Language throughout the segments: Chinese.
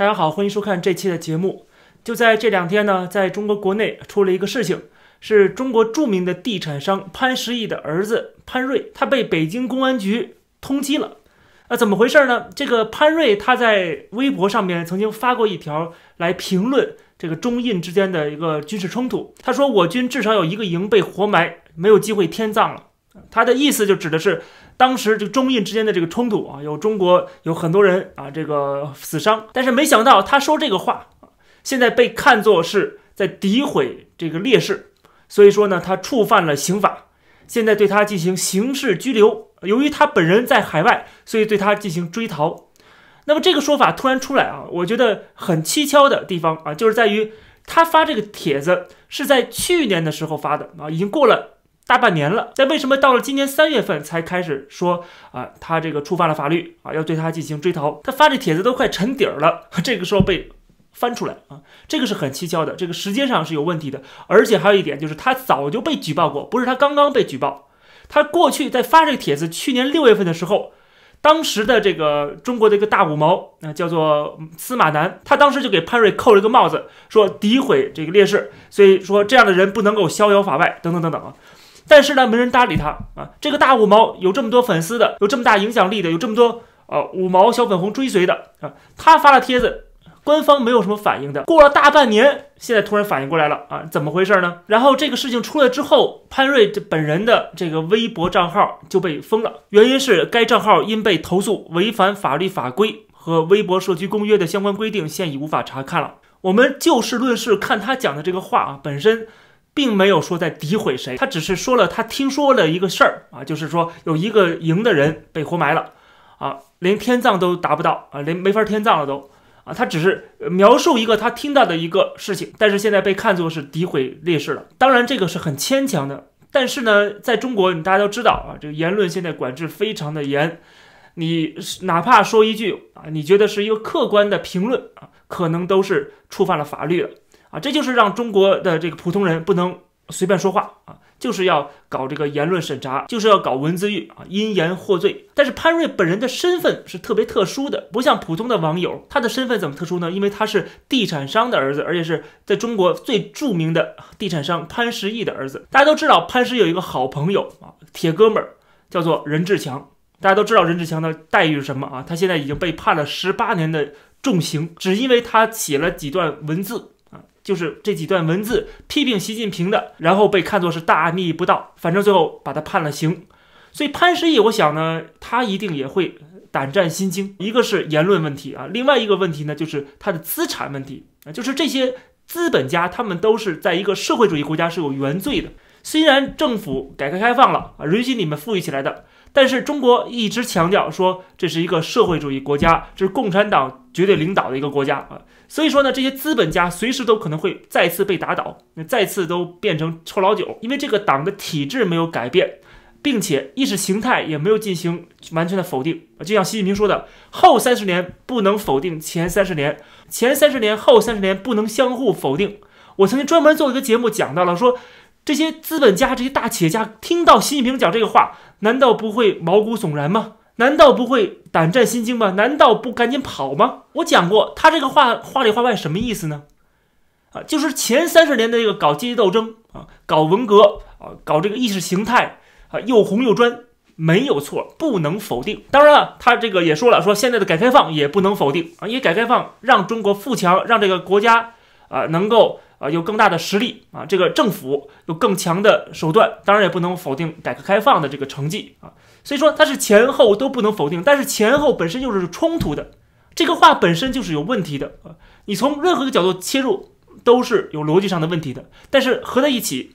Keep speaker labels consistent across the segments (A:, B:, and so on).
A: 大家好，欢迎收看这期的节目。就在这两天呢，在中国国内出了一个事情，是中国著名的地产商潘石屹的儿子潘瑞，他被北京公安局通缉了。那怎么回事呢？这个潘瑞他在微博上面曾经发过一条来评论这个中印之间的一个军事冲突。他说：“我军至少有一个营被活埋，没有机会天葬了。”他的意思就指的是当时这个中印之间的这个冲突啊，有中国有很多人啊这个死伤，但是没想到他说这个话，现在被看作是在诋毁这个烈士，所以说呢，他触犯了刑法，现在对他进行刑事拘留。由于他本人在海外，所以对他进行追逃。那么这个说法突然出来啊，我觉得很蹊跷的地方啊，就是在于他发这个帖子是在去年的时候发的啊，已经过了大半年了。但为什么到了今年三月份才开始说啊，他这个触犯了法律啊，要对他进行追逃？他发这帖子都快沉底儿了，这个时候被翻出来啊，这个是很蹊跷的，这个时间上是有问题的。而且还有一点就是，他早就被举报过，不是他刚刚被举报。他过去在发这个帖子，去年六月份的时候，当时的这个中国的一个大五毛，那叫做司马南，他当时就给潘瑞扣了一个帽子，说诋毁这个烈士，所以说这样的人不能够逍遥法外，等等等等啊。但是呢，没人搭理他啊。这个大五毛有这么多粉丝的，有这么大影响力的，有这么多呃五毛小粉红追随的啊，他发了帖子。官方没有什么反应的，过了大半年，现在突然反应过来了啊，怎么回事呢？然后这个事情出来之后，潘瑞这本人的这个微博账号就被封了，原因是该账号因被投诉违反法律法规和微博社区公约的相关规定，现已无法查看了。我们就事论事，看他讲的这个话啊，本身并没有说在诋毁谁，他只是说了他听说了一个事儿啊，就是说有一个营的人被活埋了啊，连天葬都达不到啊，连没法天葬了都。啊，他只是描述一个他听到的一个事情，但是现在被看作是诋毁烈士了。当然，这个是很牵强的。但是呢，在中国，大家都知道啊，这个言论现在管制非常的严。你哪怕说一句啊，你觉得是一个客观的评论啊，可能都是触犯了法律了啊。这就是让中国的这个普通人不能随便说话啊。就是要搞这个言论审查，就是要搞文字狱啊，因言获罪。但是潘瑞本人的身份是特别特殊的，不像普通的网友，他的身份怎么特殊呢？因为他是地产商的儿子，而且是在中国最著名的地产商潘石屹的儿子。大家都知道潘石屹有一个好朋友啊，铁哥们儿叫做任志强。大家都知道任志强的待遇是什么啊？他现在已经被判了十八年的重刑，只因为他写了几段文字。就是这几段文字批评习近平的，然后被看作是大逆不道，反正最后把他判了刑。所以潘石屹，我想呢，他一定也会胆战心惊。一个是言论问题啊，另外一个问题呢，就是他的资产问题啊，就是这些资本家他们都是在一个社会主义国家是有原罪的。虽然政府改革开放了啊，允许你们富裕起来的。但是中国一直强调说这是一个社会主义国家，这是共产党绝对领导的一个国家啊，所以说呢，这些资本家随时都可能会再次被打倒，那再次都变成臭老九，因为这个党的体制没有改变，并且意识形态也没有进行完全的否定就像习近平说的，后三十年不能否定前三十年，前三十年后三十年不能相互否定。我曾经专门做一个节目讲到了说。这些资本家、这些大企业家听到习近平讲这个话，难道不会毛骨悚然吗？难道不会胆战心惊吗？难道不赶紧跑吗？我讲过，他这个话话里话外什么意思呢？啊，就是前三十年的这个搞阶级斗争啊，搞文革啊，搞这个意识形态啊，又红又专，没有错，不能否定。当然了，他这个也说了，说现在的改开放也不能否定啊，因为改开放让中国富强，让这个国家啊能够。啊，有更大的实力啊，这个政府有更强的手段，当然也不能否定改革开放的这个成绩啊。所以说它是前后都不能否定，但是前后本身就是冲突的，这个话本身就是有问题的啊。你从任何一个角度切入都是有逻辑上的问题的，但是合在一起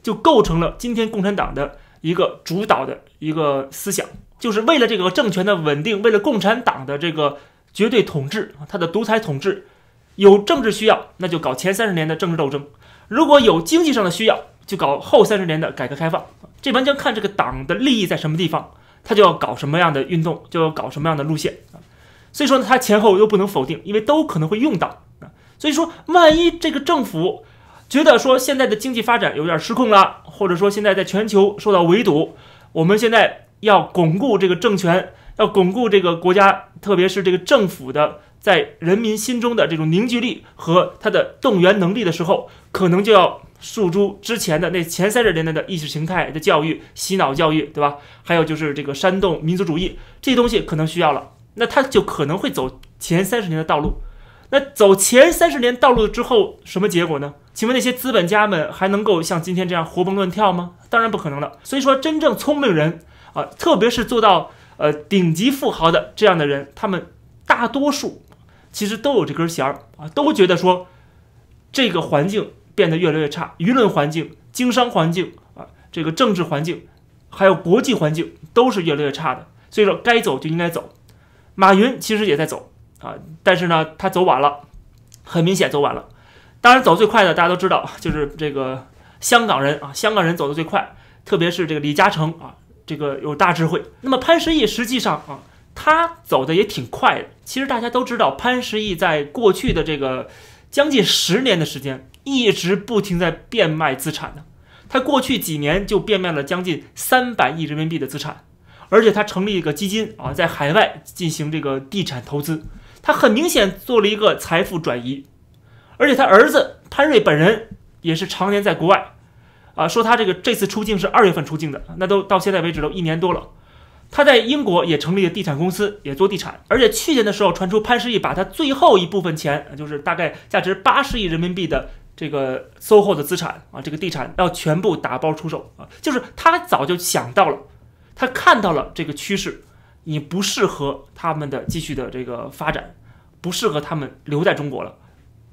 A: 就构成了今天共产党的一个主导的一个思想，就是为了这个政权的稳定，为了共产党的这个绝对统治啊，它的独裁统治。有政治需要，那就搞前三十年的政治斗争；如果有经济上的需要，就搞后三十年的改革开放。这完全看这个党的利益在什么地方，他就要搞什么样的运动，就要搞什么样的路线啊。所以说呢，他前后又不能否定，因为都可能会用到啊。所以说，万一这个政府觉得说现在的经济发展有点失控了，或者说现在在全球受到围堵，我们现在要巩固这个政权，要巩固这个国家，特别是这个政府的。在人民心中的这种凝聚力和他的动员能力的时候，可能就要诉诸之前的那前三十年代的意识形态的教育、洗脑教育，对吧？还有就是这个煽动民族主义这些东西可能需要了，那他就可能会走前三十年的道路。那走前三十年道路之后，什么结果呢？请问那些资本家们还能够像今天这样活蹦乱跳吗？当然不可能了。所以说，真正聪明人啊，特别是做到呃顶级富豪的这样的人，他们大多数其实都有这根弦儿啊，都觉得说这个环境变得越来越差，舆论环境、经商环境啊，这个政治环境，还有国际环境都是越来越差的。所以说，该走就应该走。马云其实也在走啊，但是呢，他走晚了，很明显走晚了。当然，走最快的大家都知道，就是这个香港人啊，香港人走得最快，特别是这个李嘉诚啊，这个有大智慧。那么潘石屹实际上啊，他走的也挺快的。其实大家都知道，潘石屹在过去的这个将近十年的时间，一直不停在变卖资产的。他过去几年就变卖了将近三百亿人民币的资产，而且他成立一个基金啊，在海外进行这个地产投资，他很明显做了一个财富转移。而且他儿子潘瑞本人也是常年在国外，啊，说他这个这次出境是二月份出境的，那都到现在为止都一年多了。他在英国也成立了地产公司，也做地产。而且去年的时候传出潘石屹把他最后一部分钱，就是大概价值八十亿人民币的这个 SOHO 的资产啊，这个地产要全部打包出售啊，就是他早就想到了，他看到了这个趋势，你不适合他们的继续的这个发展，不适合他们留在中国了。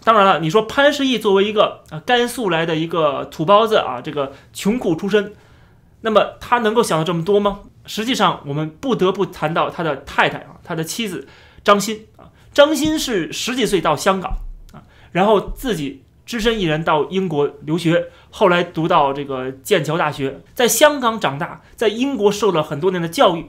A: 当然了，你说潘石屹作为一个啊甘肃来的一个土包子啊，这个穷苦出身，那么他能够想到这么多吗？实际上，我们不得不谈到他的太太啊，他的妻子张欣啊。张欣是十几岁到香港啊，然后自己只身一人到英国留学，后来读到这个剑桥大学，在香港长大，在英国受了很多年的教育，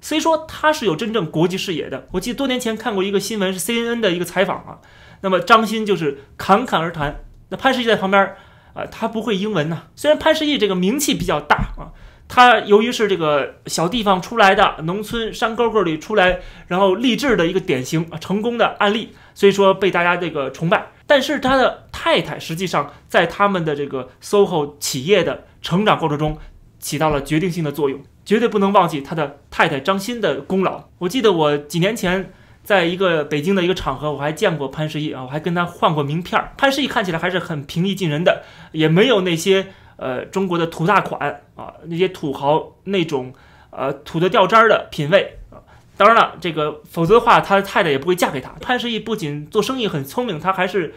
A: 虽说他是有真正国际视野的。我记得多年前看过一个新闻，是 CNN 的一个采访啊。那么张欣就是侃侃而谈，那潘石屹在旁边啊，他不会英文呐。虽然潘石屹这个名气比较大啊，他由于是这个小地方出来的，农村山沟沟里出来，然后励志的一个典型，成功的案例，所以说被大家这个崇拜。但是他的太太实际上在他们的这个 SOHO 企业的成长过程中起到了决定性的作用，绝对不能忘记他的太太张欣的功劳。我记得我几年前。在一个北京的一个场合，我还见过潘石屹啊，我还跟他换过名片儿。潘石屹看起来还是很平易近人的，也没有那些呃中国的土大款啊，那些土豪那种呃土的掉渣儿的品味啊。当然了，这个否则的话，他的太太也不会嫁给他。潘石屹不仅做生意很聪明，他还是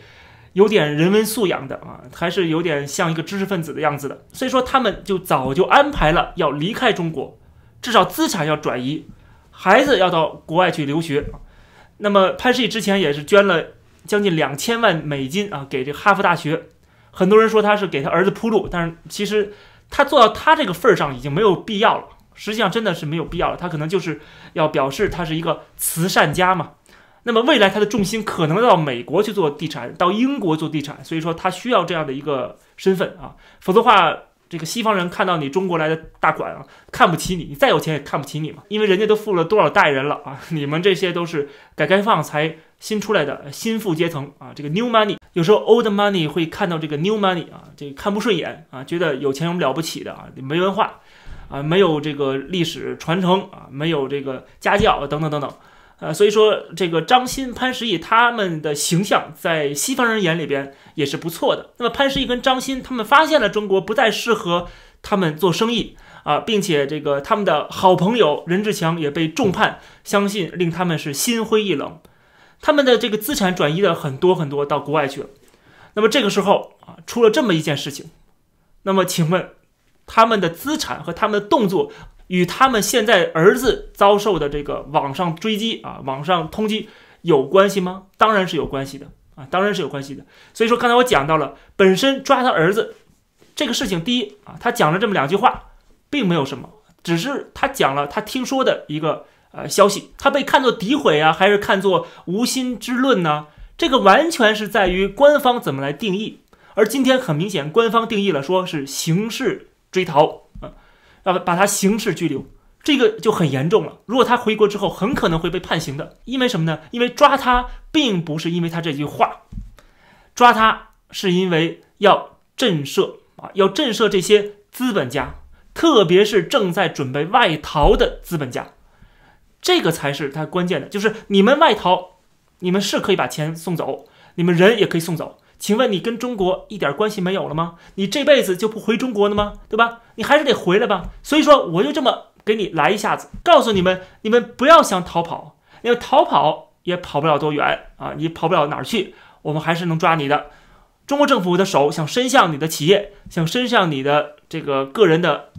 A: 有点人文素养的啊，还是有点像一个知识分子的样子的。所以说，他们就早就安排了要离开中国，至少资产要转移，孩子要到国外去留学。那么潘石屹之前也是捐了将近两千万美金啊，给这哈佛大学。很多人说他是给他儿子铺路，但是其实他做到他这个份儿上已经没有必要了。实际上真的是没有必要了，他可能就是要表示他是一个慈善家嘛。那么未来他的重心可能到美国去做地产，到英国做地产，所以说他需要这样的一个身份啊，否则的话。这个西方人看到你中国来的大款啊，看不起你，你再有钱也看不起你嘛，因为人家都富了多少代人了啊，你们这些都是改革开放才新出来的新富阶层啊，这个 new money，有时候 old money 会看到这个 new money 啊，这个看不顺眼啊，觉得有钱有了不起的啊，没文化啊，没有这个历史传承啊，没有这个家教等等等等。呃，所以说这个张欣、潘石屹他们的形象在西方人眼里边也是不错的。那么潘石屹跟张欣他们发现了中国不再适合他们做生意啊，并且这个他们的好朋友任志强也被重判，相信令他们是心灰意冷，他们的这个资产转移的很多很多到国外去了。那么这个时候啊，出了这么一件事情，那么请问他们的资产和他们的动作？与他们现在儿子遭受的这个网上追击啊、网上通缉有关系吗？当然是有关系的啊，当然是有关系的。所以说，刚才我讲到了，本身抓他儿子这个事情，第一啊，他讲了这么两句话，并没有什么，只是他讲了他听说的一个呃消息，他被看作诋毁啊，还是看作无心之论呢？这个完全是在于官方怎么来定义。而今天很明显，官方定义了，说是刑事追逃。啊要把他刑事拘留，这个就很严重了。如果他回国之后，很可能会被判刑的。因为什么呢？因为抓他并不是因为他这句话，抓他是因为要震慑啊，要震慑这些资本家，特别是正在准备外逃的资本家。这个才是他关键的，就是你们外逃，你们是可以把钱送走，你们人也可以送走。请问你跟中国一点关系没有了吗？你这辈子就不回中国了吗？对吧？你还是得回来吧。所以说，我就这么给你来一下子，告诉你们，你们不要想逃跑，因为逃跑也跑不了多远啊，你跑不了哪儿去，我们还是能抓你的。中国政府的手想伸向你的企业，想伸向你的这个个人的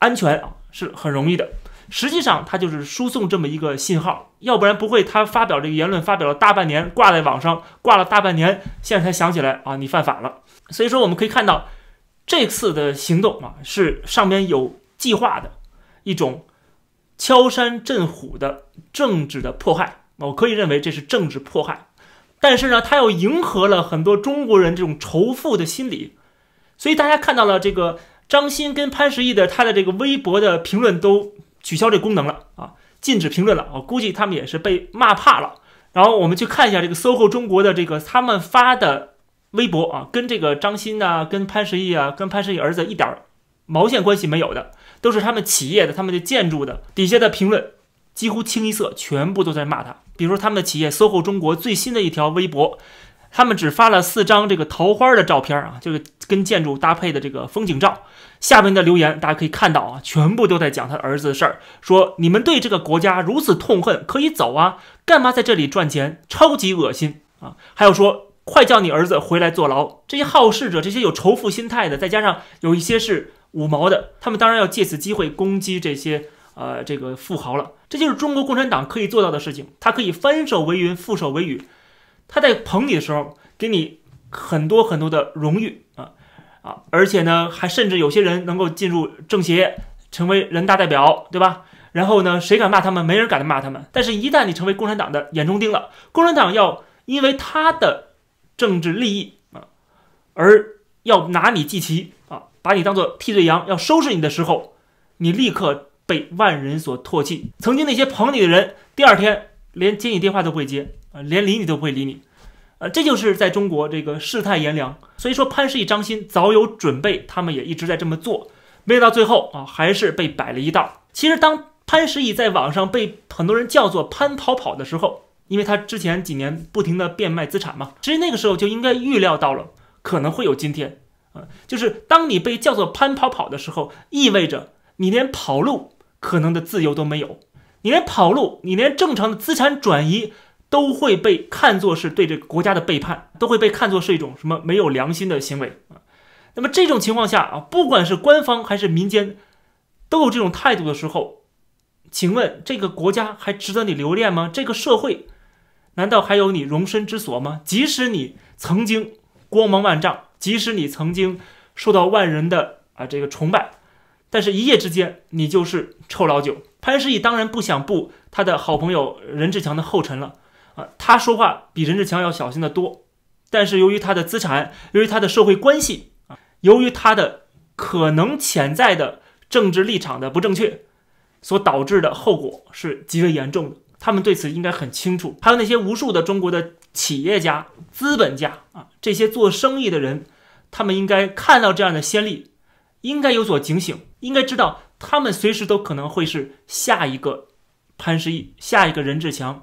A: 安全啊，是很容易的。实际上，他就是输送这么一个信号，要不然不会他发表这个言论发表了大半年，挂在网上挂了大半年，现在才想起来啊，你犯法了。所以说，我们可以看到这次的行动啊，是上面有计划的一种敲山震虎的政治的迫害。我可以认为这是政治迫害，但是呢，他又迎合了很多中国人这种仇富的心理，所以大家看到了这个张欣跟潘石屹的他的这个微博的评论都。取消这功能了啊，禁止评论了。我估计他们也是被骂怕了。然后我们去看一下这个 SOHO 中国的这个他们发的微博啊，跟这个张欣啊、跟潘石屹啊、跟潘石屹儿子一点毛线关系没有的，都是他们企业的、他们的建筑的底下的评论，几乎清一色，全部都在骂他。比如说他们的企业 SOHO 中国最新的一条微博。他们只发了四张这个桃花的照片啊，就是跟建筑搭配的这个风景照。下面的留言大家可以看到啊，全部都在讲他儿子的事儿，说你们对这个国家如此痛恨，可以走啊，干嘛在这里赚钱？超级恶心啊！还有说快叫你儿子回来坐牢。这些好事者，这些有仇富心态的，再加上有一些是五毛的，他们当然要借此机会攻击这些呃这个富豪了。这就是中国共产党可以做到的事情，他可以翻手为云，覆手为雨。他在捧你的时候，给你很多很多的荣誉啊啊，而且呢，还甚至有些人能够进入政协，成为人大代表，对吧？然后呢，谁敢骂他们？没人敢骂他们。但是，一旦你成为共产党的眼中钉了，共产党要因为他的政治利益啊，而要拿你祭旗啊，把你当做替罪羊，要收拾你的时候，你立刻被万人所唾弃。曾经那些捧你的人，第二天连接你电话都不会接。啊，连理你都不会理你，呃，这就是在中国这个世态炎凉。所以说潘石屹、张欣早有准备，他们也一直在这么做，没到最后啊，还是被摆了一道。其实当潘石屹在网上被很多人叫做“潘跑跑”的时候，因为他之前几年不停的变卖资产嘛，其实那个时候就应该预料到了可能会有今天啊，就是当你被叫做“潘跑跑”的时候，意味着你连跑路可能的自由都没有，你连跑路，你连正常的资产转移。都会被看作是对这个国家的背叛，都会被看作是一种什么没有良心的行为啊。那么这种情况下啊，不管是官方还是民间，都有这种态度的时候，请问这个国家还值得你留恋吗？这个社会难道还有你容身之所吗？即使你曾经光芒万丈，即使你曾经受到万人的啊这个崇拜，但是一夜之间你就是臭老九。潘石屹当然不想步他的好朋友任志强的后尘了。啊，他说话比任志强要小心的多，但是由于他的资产，由于他的社会关系啊，由于他的可能潜在的政治立场的不正确，所导致的后果是极为严重的。他们对此应该很清楚。还有那些无数的中国的企业家、资本家啊，这些做生意的人，他们应该看到这样的先例，应该有所警醒，应该知道他们随时都可能会是下一个潘石屹，下一个任志强。